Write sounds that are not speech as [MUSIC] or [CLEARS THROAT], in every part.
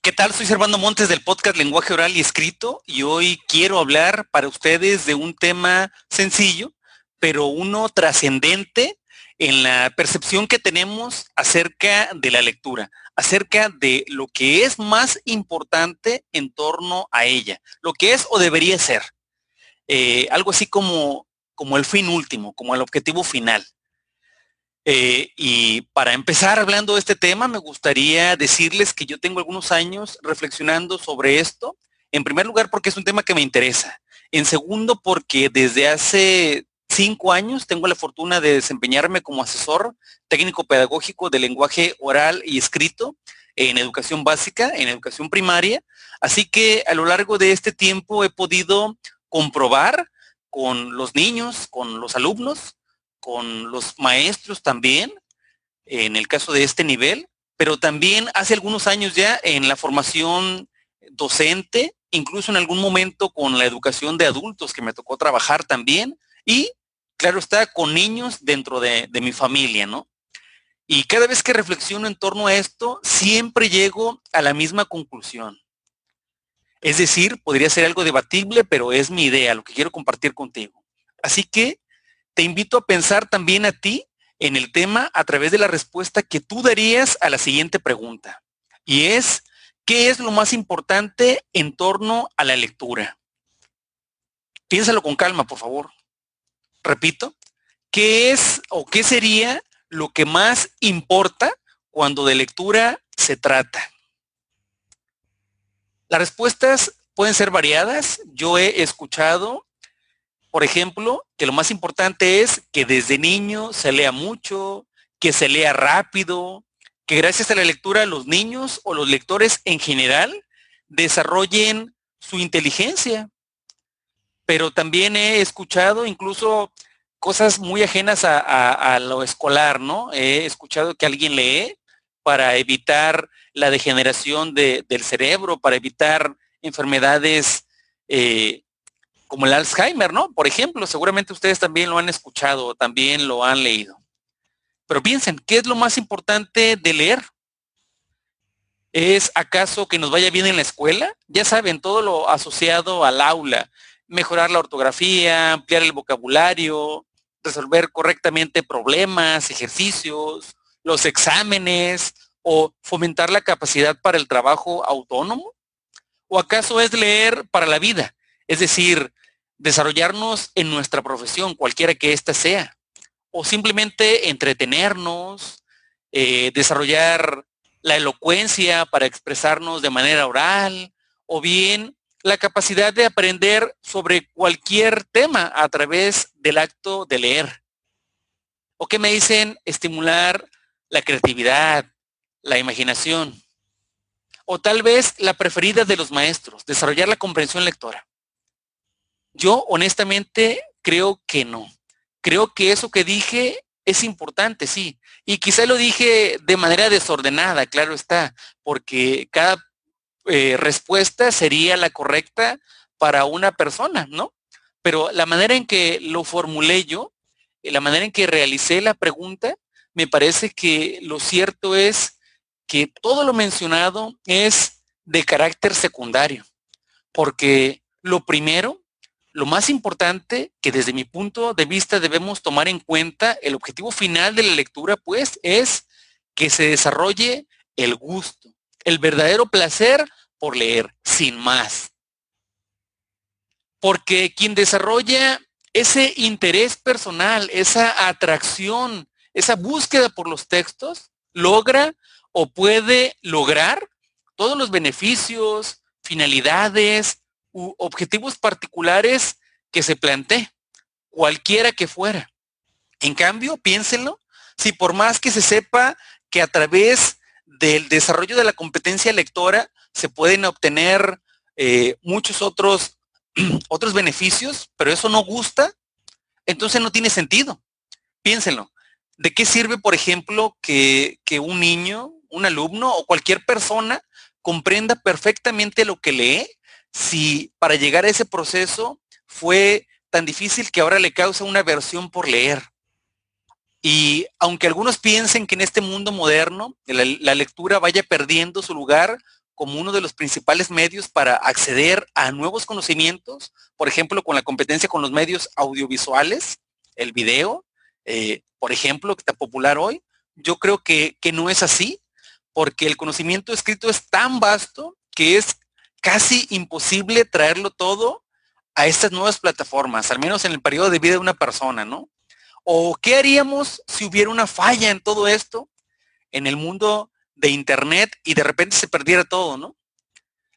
¿Qué tal? Soy Servando Montes del podcast Lenguaje Oral y Escrito y hoy quiero hablar para ustedes de un tema sencillo, pero uno trascendente en la percepción que tenemos acerca de la lectura, acerca de lo que es más importante en torno a ella, lo que es o debería ser. Eh, algo así como, como el fin último, como el objetivo final. Eh, y para empezar hablando de este tema, me gustaría decirles que yo tengo algunos años reflexionando sobre esto. En primer lugar, porque es un tema que me interesa. En segundo, porque desde hace cinco años tengo la fortuna de desempeñarme como asesor técnico pedagógico de lenguaje oral y escrito en educación básica, en educación primaria. Así que a lo largo de este tiempo he podido comprobar con los niños, con los alumnos, con los maestros también, en el caso de este nivel, pero también hace algunos años ya en la formación docente, incluso en algún momento con la educación de adultos que me tocó trabajar también, y claro está, con niños dentro de, de mi familia, ¿no? Y cada vez que reflexiono en torno a esto, siempre llego a la misma conclusión. Es decir, podría ser algo debatible, pero es mi idea, lo que quiero compartir contigo. Así que te invito a pensar también a ti en el tema a través de la respuesta que tú darías a la siguiente pregunta. Y es, ¿qué es lo más importante en torno a la lectura? Piénsalo con calma, por favor. Repito, ¿qué es o qué sería lo que más importa cuando de lectura se trata? Las respuestas pueden ser variadas. Yo he escuchado por ejemplo, que lo más importante es que desde niño se lea mucho, que se lea rápido, que gracias a la lectura los niños o los lectores en general desarrollen su inteligencia. Pero también he escuchado incluso cosas muy ajenas a, lo escolar, ¿no? He escuchado que alguien lee para evitar la degeneración del cerebro, para evitar enfermedades eh, como el Alzheimer, ¿no? Por ejemplo, seguramente ustedes también lo han escuchado, también lo han leído. Pero piensen, ¿qué es lo más importante de leer? ¿Es acaso que nos vaya bien en la escuela? Ya saben, todo lo asociado al aula, mejorar la ortografía, ampliar el vocabulario, resolver correctamente problemas, ejercicios, los exámenes o fomentar la capacidad para el trabajo autónomo? ¿O acaso es leer para la vida? Es decir, desarrollarnos en nuestra profesión, cualquiera que ésta sea, o simplemente entretenernos, eh, desarrollar la elocuencia para expresarnos de manera oral, o bien la capacidad de aprender sobre cualquier tema a través del acto de leer. ¿O qué me dicen? Estimular la creatividad, la imaginación. O tal vez la preferida de los maestros, desarrollar la comprensión lectora. Yo honestamente creo que no. Creo que eso que dije es importante, sí. Y quizá lo dije de manera desordenada, claro está, porque cada eh, respuesta sería la correcta para una persona, ¿no? Pero la manera en que lo formulé yo, eh, la manera en que realicé la pregunta, me parece que lo cierto es que todo lo mencionado es de carácter secundario, porque lo primero lo más importante que desde mi punto de vista debemos tomar en cuenta, el objetivo final de la lectura, pues, es que se desarrolle el gusto, el verdadero placer por leer, sin más. Porque quien desarrolla ese interés personal, esa atracción, esa búsqueda por los textos, logra o puede lograr todos los beneficios, finalidades, objetivos particulares que se plantee, cualquiera que fuera. En cambio, piénsenlo, si por más que se sepa que a través del desarrollo de la competencia lectora se pueden obtener eh, muchos otros, [CLEARS THROAT] otros beneficios, pero eso no gusta, entonces no tiene sentido. Piénsenlo. ¿De qué sirve, por ejemplo, que, que un niño, un alumno o cualquier persona comprenda perfectamente lo que lee si para llegar a ese proceso fue tan difícil que ahora le causa una aversión por leer. Y aunque algunos piensen que en este mundo moderno la, lectura vaya perdiendo su lugar como uno de los principales medios para acceder a nuevos conocimientos, por ejemplo, con la competencia con los medios audiovisuales, el video, eh, por ejemplo, que está popular hoy. Yo creo que, que no es así, porque el conocimiento escrito es tan vasto que es casi imposible traerlo todo a estas nuevas plataformas, al menos en el periodo de vida de una persona, ¿no? ¿O qué haríamos si hubiera una falla en todo esto, en el mundo de Internet y de repente se perdiera todo, ¿no?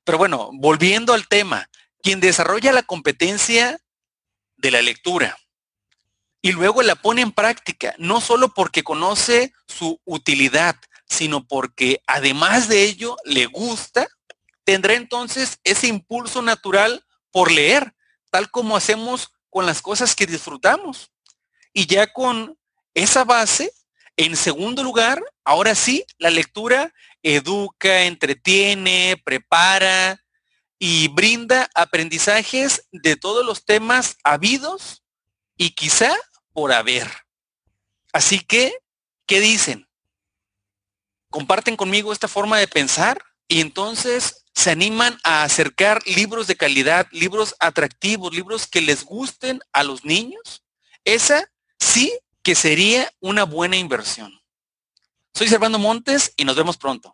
Pero bueno, volviendo al tema, quien desarrolla la competencia de la lectura y luego la pone en práctica, no solo porque conoce su utilidad, sino porque además de ello le gusta, tendrá entonces ese impulso natural por leer, tal como hacemos con las cosas que disfrutamos. Y ya con esa base, en segundo lugar, ahora sí, la lectura educa, entretiene, prepara y brinda aprendizajes de todos los temas habidos y quizá por haber. Así que, ¿qué dicen? ¿Comparten conmigo esta forma de pensar? Y entonces se animan a acercar libros de calidad, libros atractivos, libros que les gusten a los niños. Esa sí que sería una buena inversión. Soy Servando Montes y nos vemos pronto.